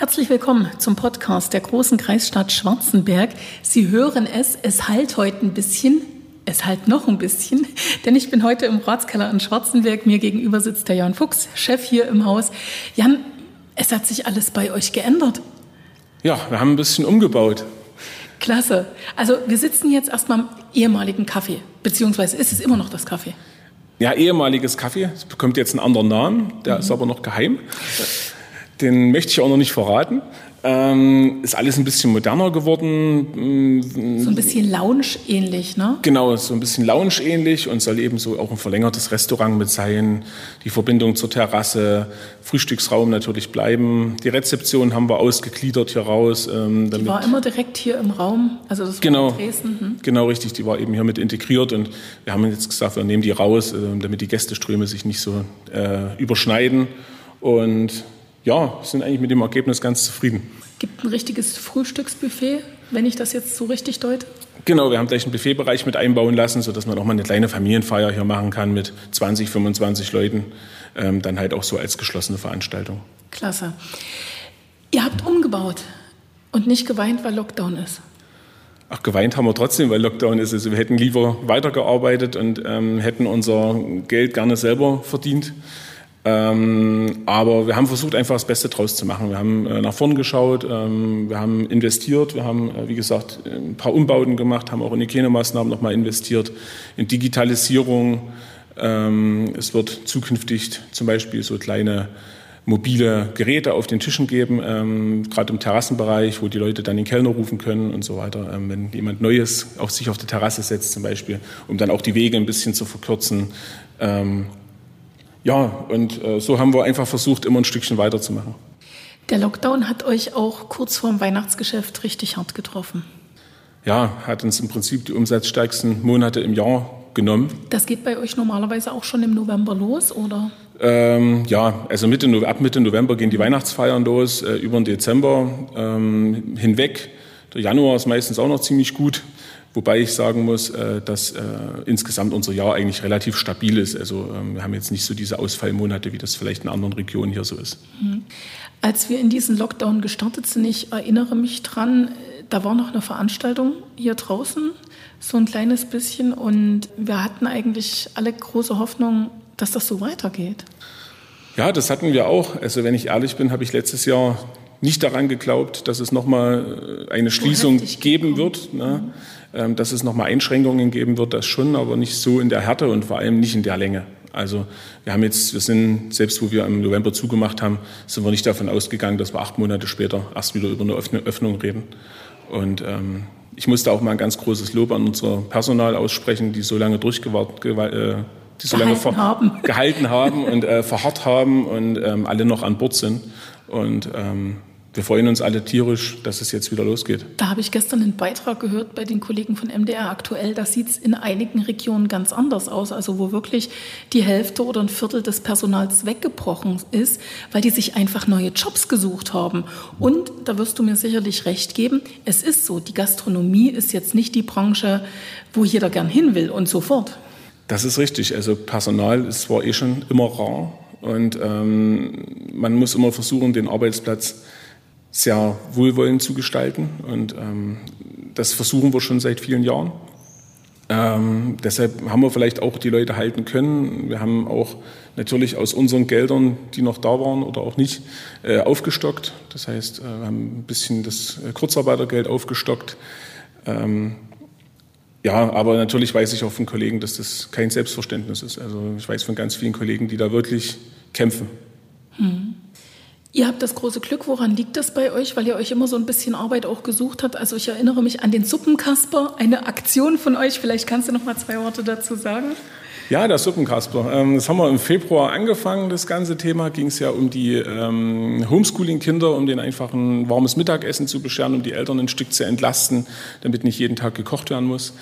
Herzlich willkommen zum Podcast der großen Kreisstadt Schwarzenberg. Sie hören es, es halt heute ein bisschen, es halt noch ein bisschen, denn ich bin heute im Ratskeller in Schwarzenberg. Mir gegenüber sitzt der Jan Fuchs, Chef hier im Haus. Jan, es hat sich alles bei euch geändert. Ja, wir haben ein bisschen umgebaut. Klasse. Also wir sitzen jetzt erstmal im ehemaligen Kaffee, beziehungsweise ist es immer noch das Kaffee? Ja, ehemaliges Kaffee. Es bekommt jetzt einen anderen Namen, der mhm. ist aber noch geheim. Den möchte ich auch noch nicht verraten. Ähm, ist alles ein bisschen moderner geworden. So ein bisschen Lounge-ähnlich, ne? Genau, so ein bisschen Lounge-ähnlich und soll eben so auch ein verlängertes Restaurant mit sein. Die Verbindung zur Terrasse, Frühstücksraum natürlich bleiben. Die Rezeption haben wir ausgegliedert hier raus. Ähm, die war immer direkt hier im Raum, also das war genau, Dresden. Hm? Genau, richtig. Die war eben hier mit integriert und wir haben jetzt gesagt, wir nehmen die raus, äh, damit die Gästeströme sich nicht so äh, überschneiden. Und ja, sind eigentlich mit dem Ergebnis ganz zufrieden. Gibt ein richtiges Frühstücksbuffet, wenn ich das jetzt so richtig deute? Genau, wir haben gleich einen Buffetbereich mit einbauen lassen, sodass man auch mal eine kleine Familienfeier hier machen kann mit 20, 25 Leuten. Ähm, dann halt auch so als geschlossene Veranstaltung. Klasse. Ihr habt umgebaut und nicht geweint, weil Lockdown ist. Ach, geweint haben wir trotzdem, weil Lockdown ist. Also wir hätten lieber weitergearbeitet und ähm, hätten unser Geld gerne selber verdient. Ähm, aber wir haben versucht, einfach das Beste draus zu machen. Wir haben äh, nach vorn geschaut, ähm, wir haben investiert, wir haben, äh, wie gesagt, ein paar Umbauten gemacht, haben auch in Hygienemaßnahmen nochmal investiert, in Digitalisierung. Ähm, es wird zukünftig zum Beispiel so kleine mobile Geräte auf den Tischen geben, ähm, gerade im Terrassenbereich, wo die Leute dann den Kellner rufen können und so weiter. Ähm, wenn jemand Neues auf sich auf die Terrasse setzt zum Beispiel, um dann auch die Wege ein bisschen zu verkürzen. Ja, und äh, so haben wir einfach versucht, immer ein Stückchen weiterzumachen. Der Lockdown hat euch auch kurz vor dem Weihnachtsgeschäft richtig hart getroffen. Ja, hat uns im Prinzip die umsatzstärksten Monate im Jahr genommen. Das geht bei euch normalerweise auch schon im November los, oder? Ähm, ja, also Mitte, ab Mitte November gehen die Weihnachtsfeiern los, äh, über den Dezember ähm, hinweg. Der Januar ist meistens auch noch ziemlich gut. Wobei ich sagen muss, äh, dass äh, insgesamt unser Jahr eigentlich relativ stabil ist. Also ähm, wir haben jetzt nicht so diese Ausfallmonate, wie das vielleicht in anderen Regionen hier so ist. Mhm. Als wir in diesen Lockdown gestartet sind, ich erinnere mich dran, da war noch eine Veranstaltung hier draußen, so ein kleines bisschen. Und wir hatten eigentlich alle große Hoffnung, dass das so weitergeht. Ja, das hatten wir auch. Also wenn ich ehrlich bin, habe ich letztes Jahr nicht daran geglaubt, dass es nochmal äh, eine Schließung geben wird. Ne? Ähm, dass es nochmal Einschränkungen geben wird, das schon, aber nicht so in der Härte und vor allem nicht in der Länge. Also wir haben jetzt, wir sind, selbst wo wir im November zugemacht haben, sind wir nicht davon ausgegangen, dass wir acht Monate später erst wieder über eine Öffnung reden. Und ähm, ich musste auch mal ein ganz großes Lob an unser Personal aussprechen, die so lange durchgewartet, äh, die so lange haben. gehalten haben und äh, verharrt haben und ähm, alle noch an Bord sind. Und ähm, wir freuen uns alle tierisch, dass es jetzt wieder losgeht. Da habe ich gestern einen Beitrag gehört bei den Kollegen von MDR aktuell. Da sieht es in einigen Regionen ganz anders aus. Also wo wirklich die Hälfte oder ein Viertel des Personals weggebrochen ist, weil die sich einfach neue Jobs gesucht haben. Und da wirst du mir sicherlich recht geben, es ist so, die Gastronomie ist jetzt nicht die Branche, wo jeder gern hin will und so fort. Das ist richtig. Also Personal ist zwar eh schon immer rar und ähm, man muss immer versuchen, den Arbeitsplatz sehr wohlwollend zu gestalten. Und ähm, das versuchen wir schon seit vielen Jahren. Ähm, deshalb haben wir vielleicht auch die Leute halten können. Wir haben auch natürlich aus unseren Geldern, die noch da waren oder auch nicht, äh, aufgestockt. Das heißt, äh, wir haben ein bisschen das äh, Kurzarbeitergeld aufgestockt. Ähm, ja, aber natürlich weiß ich auch von Kollegen, dass das kein Selbstverständnis ist. Also ich weiß von ganz vielen Kollegen, die da wirklich kämpfen. Hm. Ihr habt das große Glück, woran liegt das bei euch? Weil ihr euch immer so ein bisschen Arbeit auch gesucht habt. Also ich erinnere mich an den Suppenkasper, eine Aktion von euch. Vielleicht kannst du noch mal zwei Worte dazu sagen. Ja, der Suppenkasper. Ähm, das haben wir im Februar angefangen, das ganze Thema. Ging es ja um die ähm, Homeschooling-Kinder, um denen einfach ein warmes Mittagessen zu bescheren, um die Eltern ein Stück zu entlasten, damit nicht jeden Tag gekocht werden muss.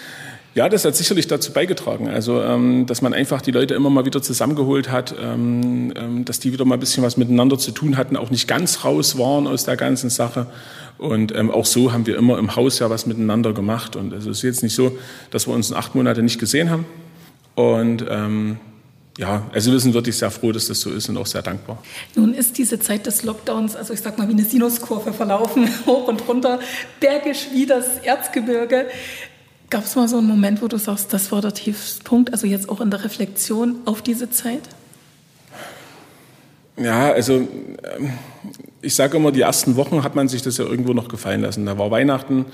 Ja, das hat sicherlich dazu beigetragen. Also, ähm, dass man einfach die Leute immer mal wieder zusammengeholt hat, ähm, ähm, dass die wieder mal ein bisschen was miteinander zu tun hatten, auch nicht ganz raus waren aus der ganzen Sache. Und ähm, auch so haben wir immer im Haus ja was miteinander gemacht. Und es ist jetzt nicht so, dass wir uns in acht Monate nicht gesehen haben. Und ähm, ja, also wir sind wirklich sehr froh, dass das so ist und auch sehr dankbar. Nun ist diese Zeit des Lockdowns, also ich sag mal wie eine Sinuskurve verlaufen, hoch und runter, bergisch wie das Erzgebirge. Gab es mal so einen Moment, wo du sagst, das war der Tiefpunkt, also jetzt auch in der Reflexion auf diese Zeit? Ja, also ähm, ich sage immer, die ersten Wochen hat man sich das ja irgendwo noch gefallen lassen. Da war Weihnachten,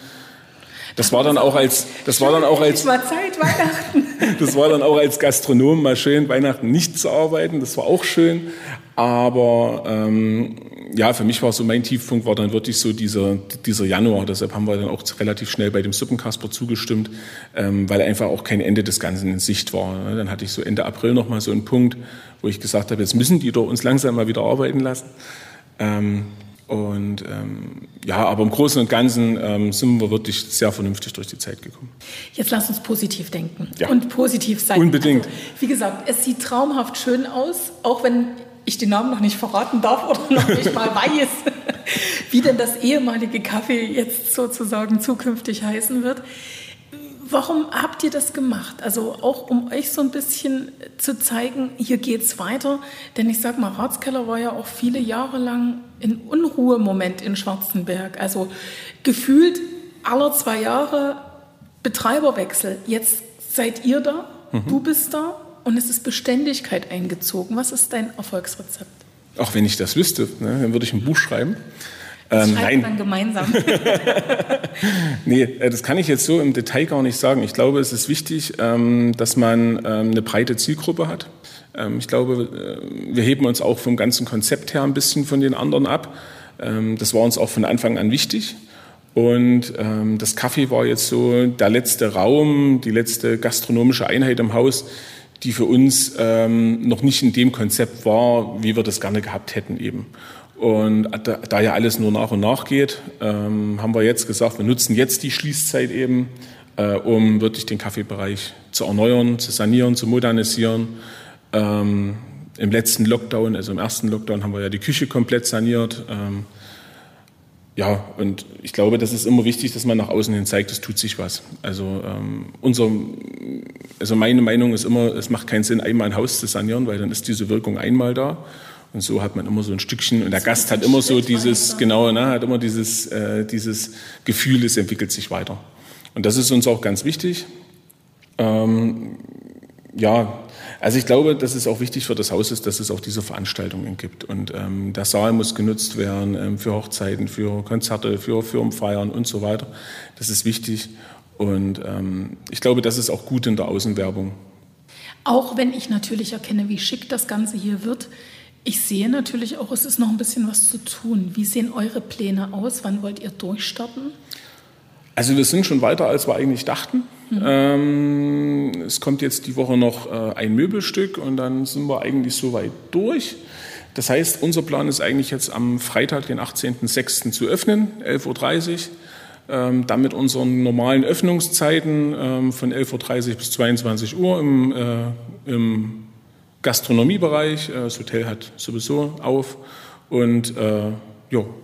das war dann auch als, das war dann auch als, war Zeit, Weihnachten. das war dann auch als Gastronom mal schön, Weihnachten nicht zu arbeiten. Das war auch schön. Aber ähm, ja, für mich war so mein Tiefpunkt war dann wirklich so dieser, dieser Januar. Deshalb haben wir dann auch relativ schnell bei dem Suppenkasper zugestimmt, ähm, weil einfach auch kein Ende des Ganzen in Sicht war. Dann hatte ich so Ende April noch mal so einen Punkt, wo ich gesagt habe, jetzt müssen die doch uns langsam mal wieder arbeiten lassen. Ähm, und ähm, ja, aber im Großen und Ganzen ähm, sind wir wirklich sehr vernünftig durch die Zeit gekommen. Jetzt lass uns positiv denken Ja. und positiv sein. Unbedingt. Also, wie gesagt, es sieht traumhaft schön aus, auch wenn ich den Namen noch nicht verraten darf oder noch nicht mal weiß, wie denn das ehemalige Kaffee jetzt sozusagen zukünftig heißen wird. Warum habt ihr das gemacht? Also auch um euch so ein bisschen zu zeigen, hier geht's weiter. Denn ich sag mal, Ratskeller war ja auch viele Jahre lang ein Unruhemoment in Schwarzenberg. Also gefühlt aller zwei Jahre Betreiberwechsel. Jetzt seid ihr da, du bist da und es ist Beständigkeit eingezogen. Was ist dein Erfolgsrezept? Auch wenn ich das wüsste, ne, dann würde ich ein Buch schreiben. Das Ähm, nein, dann gemeinsam. Nee, äh, das kann ich jetzt so im Detail gar nicht sagen. Ich glaube, es ist wichtig, ähm, dass man ähm, eine breite Zielgruppe hat. Ähm, Ich glaube, äh, wir heben uns auch vom ganzen Konzept her ein bisschen von den anderen ab. Das war uns auch von Anfang an wichtig. Und das Kaffee war jetzt so der letzte Raum, die letzte gastronomische Einheit im Haus, die für uns ähm, noch nicht in dem Konzept war, wie wir das gerne gehabt hätten eben. Und da, da ja alles nur nach und nach geht, ähm, haben wir jetzt gesagt, wir nutzen jetzt die Schließzeit eben, äh, um wirklich den Kaffeebereich zu erneuern, zu sanieren, zu modernisieren. Ähm, Im letzten Lockdown, also im ersten Lockdown, haben wir ja die Küche komplett saniert. Ähm, ja, und ich glaube, das ist immer wichtig, dass man nach außen hin zeigt, es tut sich was. Also, ähm, unser, also meine Meinung ist immer, es macht keinen Sinn, einmal ein Haus zu sanieren, weil dann ist diese Wirkung einmal da. Und so hat man immer so ein Stückchen und der Gast hat immer so dieses, genau, ne, hat immer dieses, äh, dieses Gefühl, es entwickelt sich weiter. Und das ist uns auch ganz wichtig. Ähm, ja, also ich glaube, dass es auch wichtig für das Haus ist, dass es auch diese Veranstaltungen gibt. Und ähm, der Saal muss genutzt werden ähm, für Hochzeiten, für Konzerte, für Firmenfeiern und so weiter. Das ist wichtig. Und ähm, ich glaube, das ist auch gut in der Außenwerbung. Auch wenn ich natürlich erkenne, wie schick das Ganze hier wird. Ich sehe natürlich auch, es ist noch ein bisschen was zu tun. Wie sehen eure Pläne aus? Wann wollt ihr durchstarten? Also wir sind schon weiter, als wir eigentlich dachten. Ähm, es kommt jetzt die Woche noch äh, ein Möbelstück und dann sind wir eigentlich soweit durch. Das heißt, unser Plan ist eigentlich jetzt am Freitag, den 18.06. zu öffnen, 11.30 Uhr. Ähm, dann mit unseren normalen Öffnungszeiten ähm, von 11.30 Uhr bis 22 Uhr im, äh, im Gastronomiebereich. Äh, das Hotel hat sowieso auf. Und äh, jo,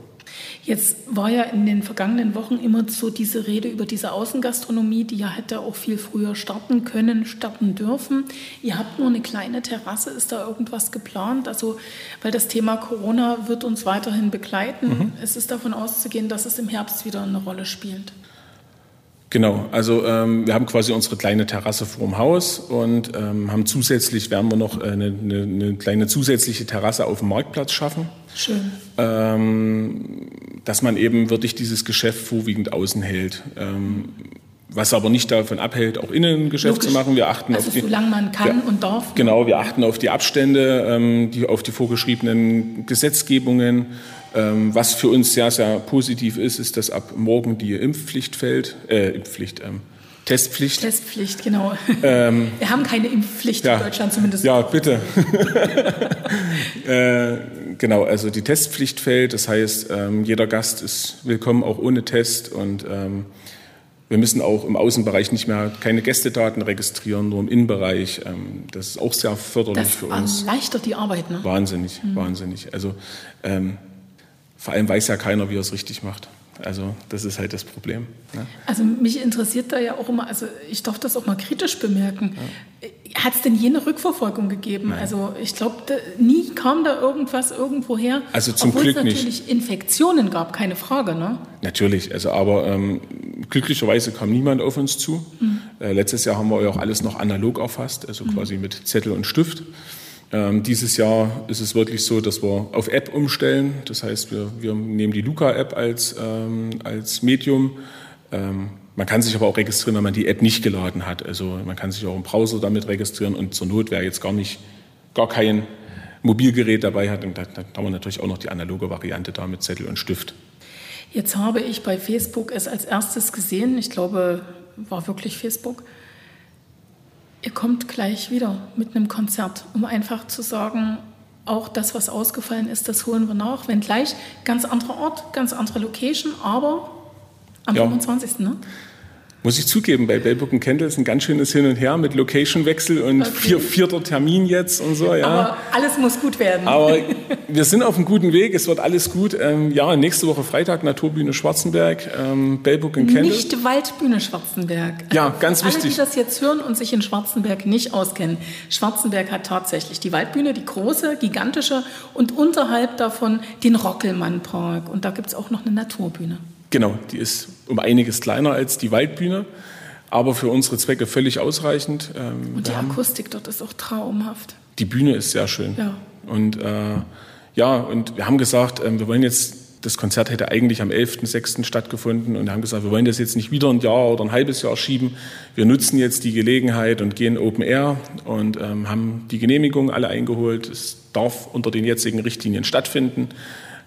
Jetzt war ja in den vergangenen Wochen immer so diese Rede über diese Außengastronomie, die ja hätte auch viel früher starten können, starten dürfen. Ihr habt nur eine kleine Terrasse. Ist da irgendwas geplant? Also, weil das Thema Corona wird uns weiterhin begleiten. Es ist davon auszugehen, dass es im Herbst wieder eine Rolle spielt. Genau, also ähm, wir haben quasi unsere kleine Terrasse vor dem Haus und ähm, haben zusätzlich, werden wir noch äh, eine, eine, eine kleine zusätzliche Terrasse auf dem Marktplatz schaffen, Schön. ähm, dass man eben wirklich dieses Geschäft vorwiegend außen hält. Ähm, was aber nicht davon abhält, auch innen ein Geschäft zu Logisch. machen. Wir achten Also auf die, solange man kann Ja. und darf. Genau, wir achten auf die Abstände, ähm, die, auf die vorgeschriebenen Gesetzgebungen. Ähm, was für uns sehr, sehr positiv ist, ist, dass ab morgen die Impfpflicht fällt, äh, Impfpflicht, ähm, Testpflicht. Testpflicht, genau. Wir haben keine Impfpflicht ja. in Deutschland zumindest. Ja, bitte. äh, genau, also die Testpflicht fällt. Das heißt, ähm, jeder Gast ist willkommen, auch ohne Test. Und ähm, wir müssen auch im Außenbereich nicht mehr keine Gästedaten registrieren, nur im Innenbereich. Ähm, das ist auch sehr förderlich Das für uns. erleichtert die Arbeit, ne? Wahnsinnig, wahnsinnig. Also ähm, vor allem weiß ja keiner, wie er es richtig macht. Also das ist halt das Problem. Ne? Also mich interessiert da ja auch immer, also ich darf das auch mal kritisch bemerken. Hat es denn jene Rückverfolgung gegeben? Nein. Also ich glaube, nie kam da irgendwas irgendwo her. Also zum Glück es natürlich. Infektionen gab, keine Frage, ne? Natürlich, also aber ähm, glücklicherweise kam niemand auf uns zu. Mhm. Äh, letztes Jahr haben wir ja auch alles noch analog erfasst, also mhm. quasi mit Zettel und Stift. Ähm, dieses Jahr ist es wirklich so, dass wir auf App umstellen. Das heißt, wir, wir nehmen die Luca-App als, ähm, als Medium. Ähm, man kann sich aber auch registrieren, wenn man die App nicht geladen hat. Also man kann sich auch im Browser damit registrieren und zur Not, wer jetzt gar nicht, gar kein Mobilgerät dabei hat, dann, dann haben wir natürlich auch noch die analoge Variante da mit Zettel und Stift. Jetzt habe ich bei Facebook es als erstes gesehen, ich glaube, war wirklich Facebook, Ihr kommt gleich wieder mit einem Konzert, um einfach zu sagen, auch das, was ausgefallen ist, das holen wir nach. Wenn gleich ganz anderer Ort, ganz andere Location, aber am ja. 25. Ne? Muss ich zugeben, bei Bellbook und Kendall ist ein ganz schönes Hin und Her mit Location-Wechsel und okay. vier, vierter Termin jetzt und so. Ja. Aber alles muss gut werden. Aber wir sind auf einem guten Weg, es wird alles gut. Ähm, ja, nächste Woche Freitag Naturbühne Schwarzenberg, ähm, Bellbook und Kendall. Nicht Waldbühne Schwarzenberg. Ja, also ganz wichtig. Alle, die das jetzt hören und sich in Schwarzenberg nicht auskennen. Schwarzenberg hat tatsächlich die Waldbühne, die große, gigantische und unterhalb davon den Rockelmann-Park. Und da gibt es auch noch eine Naturbühne. Genau, die ist um einiges kleiner als die Waldbühne, aber für unsere Zwecke völlig ausreichend. Ähm, und die Akustik dort ist auch traumhaft. Die Bühne ist sehr schön. Ja. Und äh, ja, und wir haben gesagt, äh, wir wollen jetzt, das Konzert hätte eigentlich am 11.06. stattgefunden und haben gesagt, wir wollen das jetzt nicht wieder ein Jahr oder ein halbes Jahr schieben. Wir nutzen jetzt die Gelegenheit und gehen Open Air und ähm, haben die Genehmigung alle eingeholt. Es darf unter den jetzigen Richtlinien stattfinden.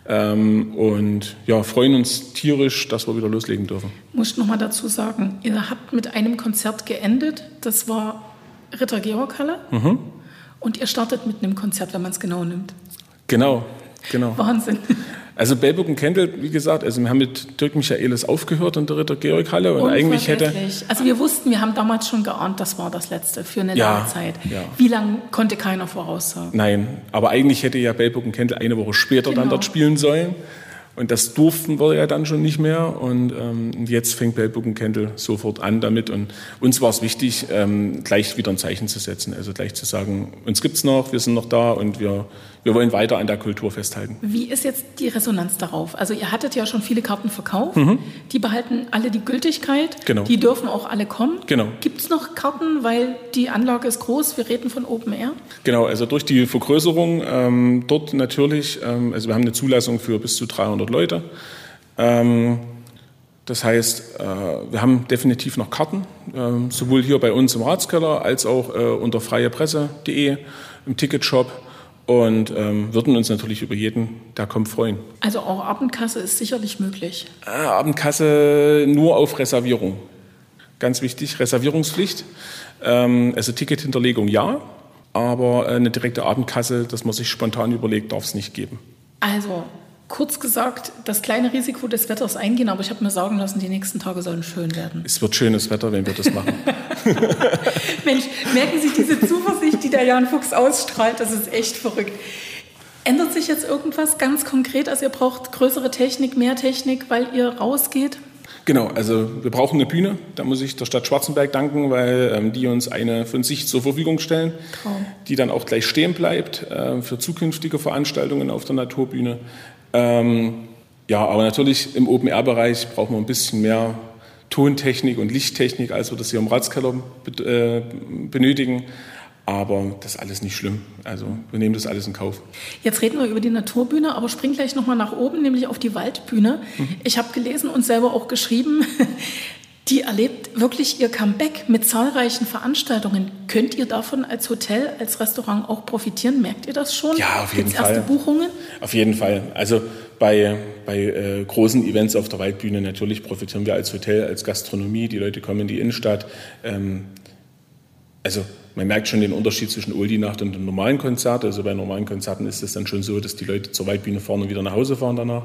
Ähm, und ja, freuen uns tierisch, dass wir wieder loslegen dürfen. Muss ich noch mal dazu sagen, ihr habt mit einem Konzert geendet. Das war Ritter Georg Halle. Mhm. Und ihr startet mit einem Konzert, wenn man es genau nimmt. Genau, genau. Wahnsinn. Also Bellburg und Kendall, wie gesagt, also wir haben mit Dirk Michaelis aufgehört in der Ritter Georg Halle und eigentlich hätte. Also wir wussten, wir haben damals schon geahnt, das war das letzte für eine ja, lange Zeit. Ja. Wie lange konnte keiner voraussagen? Nein, aber eigentlich hätte ja Bellburg und Kendall eine Woche später genau. dann dort spielen sollen. Und das durften wir ja dann schon nicht mehr. Und ähm, jetzt fängt Bellbook Kendall sofort an damit. Und uns war es wichtig, ähm, gleich wieder ein Zeichen zu setzen. Also gleich zu sagen, uns gibt's noch, wir sind noch da und wir, wir wollen weiter an der Kultur festhalten. Wie ist jetzt die Resonanz darauf? Also ihr hattet ja schon viele Karten verkauft. Mhm. Die behalten alle die Gültigkeit. Genau. Die dürfen auch alle kommen. Genau. Gibt's noch Karten, weil die Anlage ist groß? Wir reden von Open Air. Genau, also durch die Vergrößerung ähm, dort natürlich, ähm, also wir haben eine Zulassung für bis zu 300 300 Leute. Ähm, das heißt, äh, wir haben definitiv noch Karten, äh, sowohl hier bei uns im Ratskeller als auch äh, unter freiepresse.de im Ticketshop und ähm, würden uns natürlich über jeden, der kommt, freuen. Also auch Abendkasse ist sicherlich möglich. Äh, Abendkasse nur auf Reservierung. Ganz wichtig, Reservierungspflicht. Ähm, also Tickethinterlegung ja, aber eine direkte Abendkasse, dass man sich spontan überlegt, darf es nicht geben. Also kurz gesagt, das kleine Risiko des Wetters eingehen, aber ich habe mir sagen lassen, die nächsten Tage sollen schön werden. Es wird schönes Wetter, wenn wir das machen. Mensch, merken Sie diese Zuversicht, die der Jan Fuchs ausstrahlt, das ist echt verrückt. Ändert sich jetzt irgendwas ganz konkret? Also ihr braucht größere Technik, mehr Technik, weil ihr rausgeht? Genau, also wir brauchen eine Bühne. Da muss ich der Stadt Schwarzenberg danken, weil ähm, die uns eine von sich zur Verfügung stellen, Traum. die dann auch gleich stehen bleibt äh, für zukünftige Veranstaltungen auf der Naturbühne. Ähm, ja, aber natürlich im Open-Air-Bereich brauchen wir ein bisschen mehr Tontechnik und Lichttechnik, als wir das hier im Ratskeller äh, benötigen. Aber das ist alles nicht schlimm. Also wir nehmen das alles in Kauf. Jetzt reden wir über die Naturbühne, aber spring gleich nochmal nach oben, nämlich auf die Waldbühne. Mhm. Ich habe gelesen und selber auch geschrieben, die erlebt wirklich ihr Comeback mit zahlreichen Veranstaltungen. Könnt ihr davon als Hotel, als Restaurant auch profitieren? Merkt ihr das schon? Ja, auf jeden Gibt's Fall. erste Buchungen? Auf jeden Fall. Also bei, bei äh, großen Events auf der Waldbühne natürlich profitieren wir als Hotel, als Gastronomie. Die Leute kommen in die Innenstadt. Ähm, also man merkt schon den Unterschied zwischen Oldie-Nacht und dem normalen Konzert. Also bei normalen Konzerten ist es dann schon so, dass die Leute zur Waldbühne fahren und wieder nach Hause fahren danach.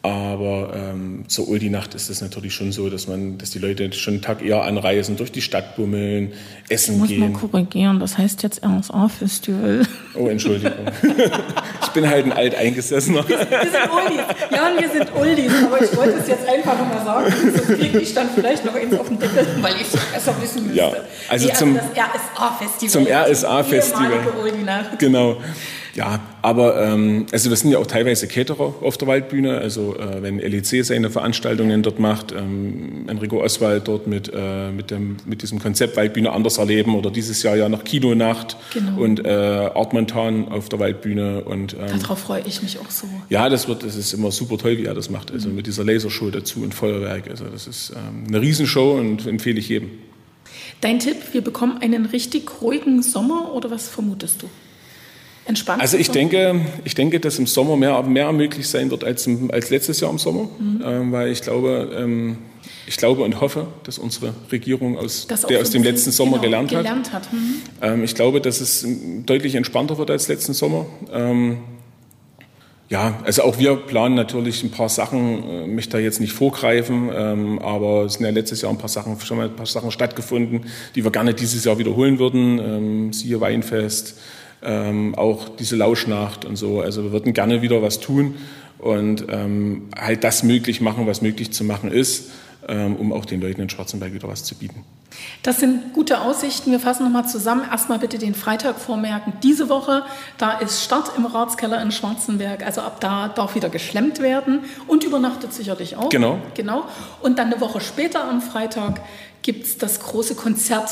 Aber ähm, zur Uldi-Nacht ist es natürlich schon so, dass man, dass die Leute schon einen Tag eher anreisen, durch die Stadt bummeln, essen ich muss gehen. mal korrigieren, das heißt jetzt RSA-Festival. Oh, Entschuldigung. ich bin halt ein alteingesessener. Wir sind Uldis. Ja, wir sind Uldis, aber ich wollte es jetzt einfach nochmal sagen, sonst kriege ich dann vielleicht noch eins auf den Deckel, weil ich es besser wissen müsste. Ja, also nee, zum- das RSA-Festival. zum RSA-Festival. Genau. Ja, aber ähm, also wir sind ja auch teilweise Caterer auf der Waldbühne. Also äh, wenn LEC seine Veranstaltungen dort macht, ähm, Enrico Oswald dort mit, äh, mit, dem, mit diesem Konzept Waldbühne anders erleben oder dieses Jahr ja noch Kinonacht Genau. und äh, Art Montan auf der Waldbühne und ähm, Darauf freue ich mich auch so. ja, das wird, das ist immer super toll, wie er das macht. Also mit dieser Lasershow dazu und Feuerwerk. Also das ist ähm, eine Riesenshow und empfehle ich jedem. Dein Tipp, wir bekommen einen richtig ruhigen Sommer oder was vermutest du? Entspannt? Also ich denke, ich denke, dass im Sommer mehr, mehr möglich sein wird als, im, als letztes Jahr im Sommer, ähm, weil ich glaube, ähm, ich glaube und hoffe, dass unsere Regierung aus, Das der aus dem letzten Sommer genau, gelernt hat. Gelernt hat. Mhm. Ähm, ich glaube, dass es deutlich entspannter wird als letzten Sommer. Ähm, ja, also auch wir planen natürlich ein paar Sachen, äh, möchte da jetzt nicht vorgreifen, ähm, aber es sind ja letztes Jahr ein paar Sachen, schon mal ein paar Sachen stattgefunden, die wir gerne dieses Jahr wiederholen würden. Ähm, siehe Weinfest, ähm, auch diese Lauschnacht und so. Also wir würden gerne wieder was tun und ähm, halt das möglich machen, was möglich zu machen ist, ähm, um auch den Leuten in Schwarzenberg wieder was zu bieten. Das sind gute Aussichten. Wir fassen nochmal zusammen. Erstmal bitte den Freitag vormerken. Diese Woche, da ist Start im Ratskeller in Schwarzenberg. Also ab da darf wieder geschlemmt werden und übernachtet sicherlich auch. Genau. Genau. Und dann eine Woche später am Freitag gibt es das große Konzert.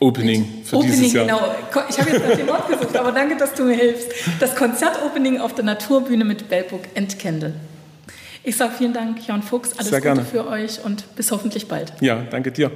Opening für Opening, dieses Jahr. genau. Ich habe jetzt nach dem Wort gesucht, aber danke, dass du mir hilfst. Das Konzert-Opening auf der Naturbühne mit Bellburg and Kendall. Ich sage vielen Dank, Jan Fuchs. Alles Sehr Gute gerne. für euch und bis hoffentlich bald. Ja, danke dir.